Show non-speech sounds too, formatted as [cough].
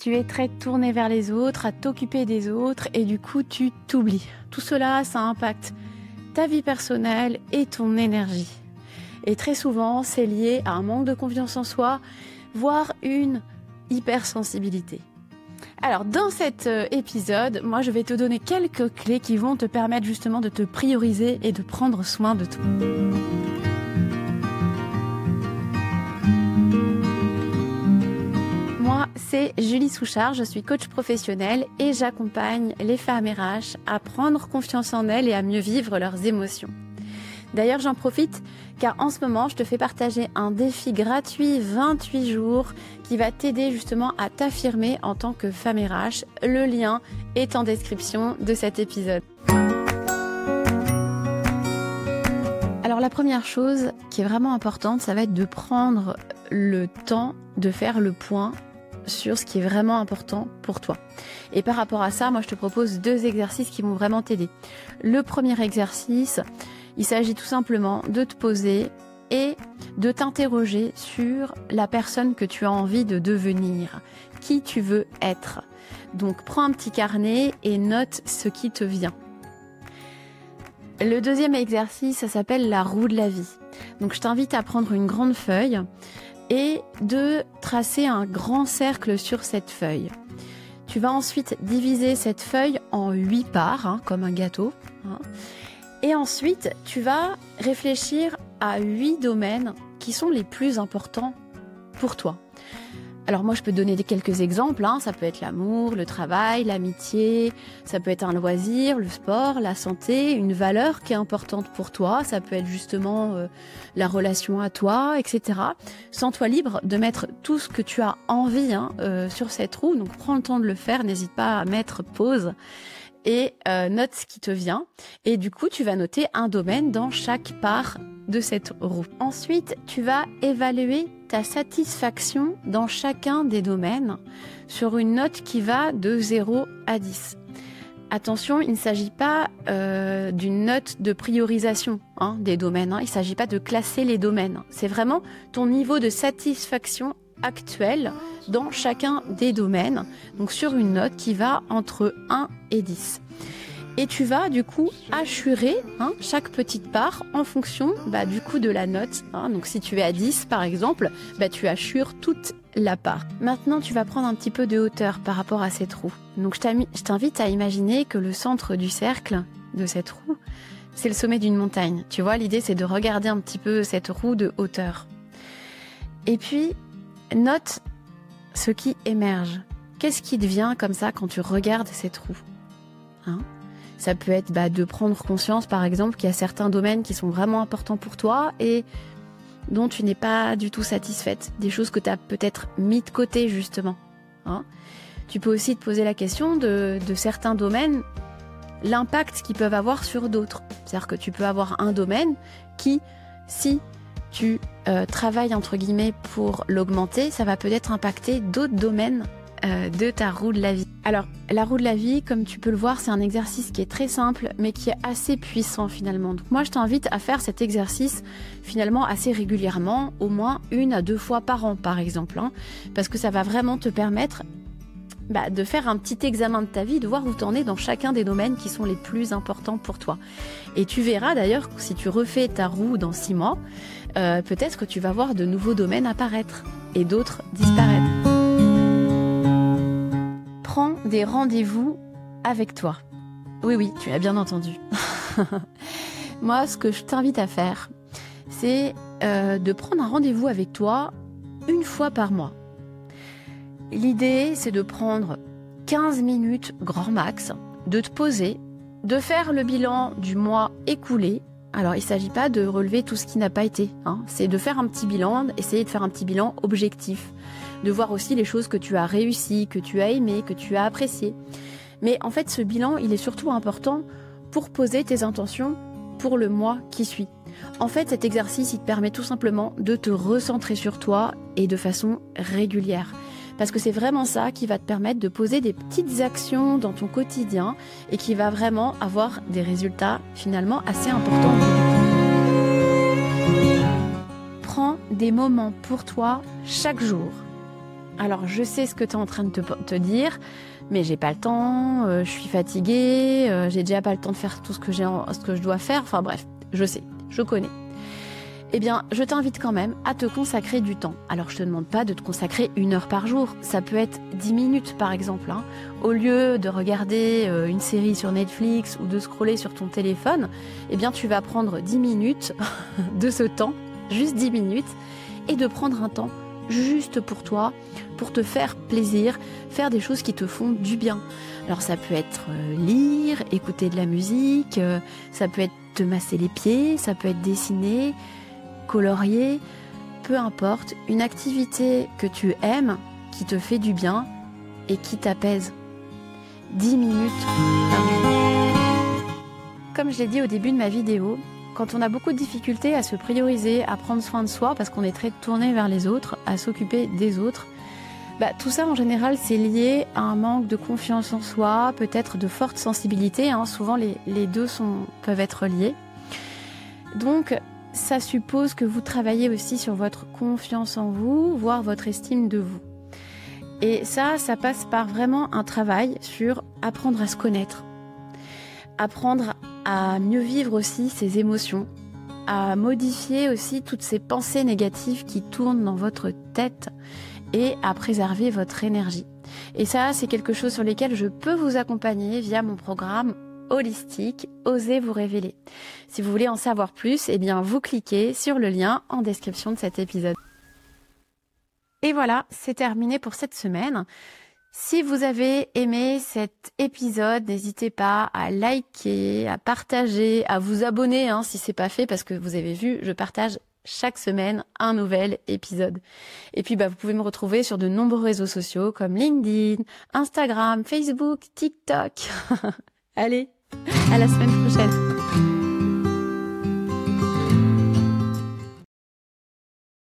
tu es très tourné vers les autres, à t'occuper des autres et du coup tu t'oublies. Tout cela, ça impacte ta vie personnelle et ton énergie. Et très souvent, c'est lié à un manque de confiance en soi, voire une hypersensibilité. Alors dans cet euh, épisode, moi je vais te donner quelques clés qui vont te permettre justement de te prioriser et de prendre soin de toi. C'est Julie Souchard, je suis coach professionnel et j'accompagne les femmes RH à prendre confiance en elles et à mieux vivre leurs émotions. D'ailleurs, j'en profite car en ce moment, je te fais partager un défi gratuit 28 jours qui va t'aider justement à t'affirmer en tant que femme RH. Le lien est en description de cet épisode. Alors la première chose qui est vraiment importante, ça va être de prendre le temps de faire le point sur ce qui est vraiment important pour toi. Et par rapport à ça, moi je te propose deux exercices qui vont vraiment t'aider. Le premier exercice, il s'agit tout simplement de te poser et de t'interroger sur la personne que tu as envie de devenir, qui tu veux être. Donc prends un petit carnet et note ce qui te vient. Le deuxième exercice, ça s'appelle la roue de la vie. Donc je t'invite à prendre une grande feuille et de tracer un grand cercle sur cette feuille. Tu vas ensuite diviser cette feuille en huit parts, hein, comme un gâteau. Hein. Et ensuite, tu vas réfléchir à huit domaines qui sont les plus importants pour toi. Alors moi, je peux donner quelques exemples. Hein. Ça peut être l'amour, le travail, l'amitié. Ça peut être un loisir, le sport, la santé, une valeur qui est importante pour toi. Ça peut être justement euh, la relation à toi, etc. Sens-toi libre de mettre tout ce que tu as envie hein, euh, sur cette roue. Donc prends le temps de le faire. N'hésite pas à mettre pause et euh, note ce qui te vient. Et du coup, tu vas noter un domaine dans chaque part de cette roue. Ensuite, tu vas évaluer ta satisfaction dans chacun des domaines sur une note qui va de 0 à 10. Attention, il ne s'agit pas euh, d'une note de priorisation hein, des domaines. Hein. Il ne s'agit pas de classer les domaines. C'est vraiment ton niveau de satisfaction actuel dans chacun des domaines. Donc sur une note qui va entre 1 et 10. Et tu vas du coup assurer hein, chaque petite part en fonction bah, du coup de la note. Hein. Donc si tu es à 10 par exemple, bah, tu assures toute la part. Maintenant tu vas prendre un petit peu de hauteur par rapport à cette roue. Donc je t'invite à imaginer que le centre du cercle de cette roue, c'est le sommet d'une montagne. Tu vois, l'idée c'est de regarder un petit peu cette roue de hauteur. Et puis, note ce qui émerge. Qu'est-ce qui devient comme ça quand tu regardes cette roue hein? Ça peut être bah, de prendre conscience, par exemple, qu'il y a certains domaines qui sont vraiment importants pour toi et dont tu n'es pas du tout satisfaite. Des choses que tu as peut-être mis de côté, justement. Hein. tu peux aussi te poser la question de, certains domaines, l'impact qu'ils peuvent avoir sur d'autres. C'est-à-dire que tu peux avoir un domaine qui, si tu euh, travailles entre guillemets pour l'augmenter, ça va peut-être impacter d'autres domaines de ta roue de la vie. Alors, la roue de la vie, comme tu peux le voir, c'est un exercice qui est très simple, mais qui est assez puissant finalement. Donc moi, je t'invite à faire cet exercice finalement assez régulièrement, au moins une à deux fois par an, par exemple, hein, parce que ça va vraiment te permettre bah, de faire un petit examen de ta vie, de voir où tu en es dans chacun des domaines qui sont les plus importants pour toi. Et tu verras d'ailleurs, si tu refais ta roue dans six mois, euh, peut-être que tu vas voir de nouveaux domaines apparaître et d'autres disparaître prends des rendez-vous avec toi. Oui, oui, tu as bien entendu. [laughs] Moi, ce que je t'invite à faire, c'est euh, de prendre un rendez-vous avec toi une fois par mois. L'idée, c'est de prendre 15 minutes grand max, de te poser, de faire le bilan du mois écoulé. Alors, il ne s'agit pas de relever tout ce qui n'a pas été, hein. c'est de faire un petit bilan, essayer de faire un petit bilan objectif de voir aussi les choses que tu as réussi, que tu as aimé, que tu as apprécié. Mais en fait, ce bilan, il est surtout important pour poser tes intentions pour le mois qui suit. En fait, cet exercice, il te permet tout simplement de te recentrer sur toi et de façon régulière. Parce que c'est vraiment ça qui va te permettre de poser des petites actions dans ton quotidien et qui va vraiment avoir des résultats finalement assez importants. Prends des moments pour toi chaque jour Alors je sais ce que tu es en train de te, dire, mais j'ai pas le temps, euh, je suis fatiguée, euh, j'ai déjà pas le temps de faire tout ce que, j'ai, ce que je dois faire. Enfin bref, je sais, je connais eh bien, je t'invite quand même à te consacrer du temps. Alors, je te demande pas de te consacrer une heure par jour. Ça peut être dix minutes, par exemple. Hein. Au lieu de regarder euh, une série sur Netflix ou de scroller sur ton téléphone, eh bien, tu vas prendre dix minutes [laughs] de ce temps, juste dix minutes, et de prendre un temps juste pour toi, pour te faire plaisir, faire des choses qui te font du bien. Alors ça peut être euh, lire, écouter de la musique, euh, ça peut être te masser les pieds, ça peut être dessiner, colorier, peu importe, une activité que tu aimes, qui te fait du bien et qui t'apaise. 10 minutes Comme je l'ai dit au début de ma vidéo, quand on a beaucoup de difficultés à se prioriser, à prendre soin de soi, parce qu'on est très tourné vers les autres, à s'occuper des autres, bah, tout ça en général c'est lié à un manque de confiance en soi, peut-être de forte sensibilité, hein. souvent les, deux peuvent être liés. Donc ça suppose que vous travaillez aussi sur votre confiance en vous, voire votre estime de vous. Et ça, ça passe par vraiment un travail sur apprendre à se connaître, apprendre à mieux vivre aussi ses émotions, à modifier aussi toutes ces pensées négatives qui tournent dans votre tête et à préserver votre énergie. Et ça, c'est quelque chose sur lequel je peux vous accompagner via mon programme holistique, osez vous révéler. Si vous voulez en savoir plus, eh bien vous cliquez sur le lien en description de cet épisode. Et voilà, c'est terminé pour cette semaine. Si vous avez aimé cet épisode, n'hésitez pas à liker, à partager, à vous abonner hein, si c'est pas fait parce que vous avez vu, je partage chaque semaine un nouvel épisode. Et puis bah, vous pouvez me retrouver sur de nombreux réseaux sociaux comme LinkedIn, Instagram, Facebook, TikTok. [laughs] Allez, à la semaine prochaine.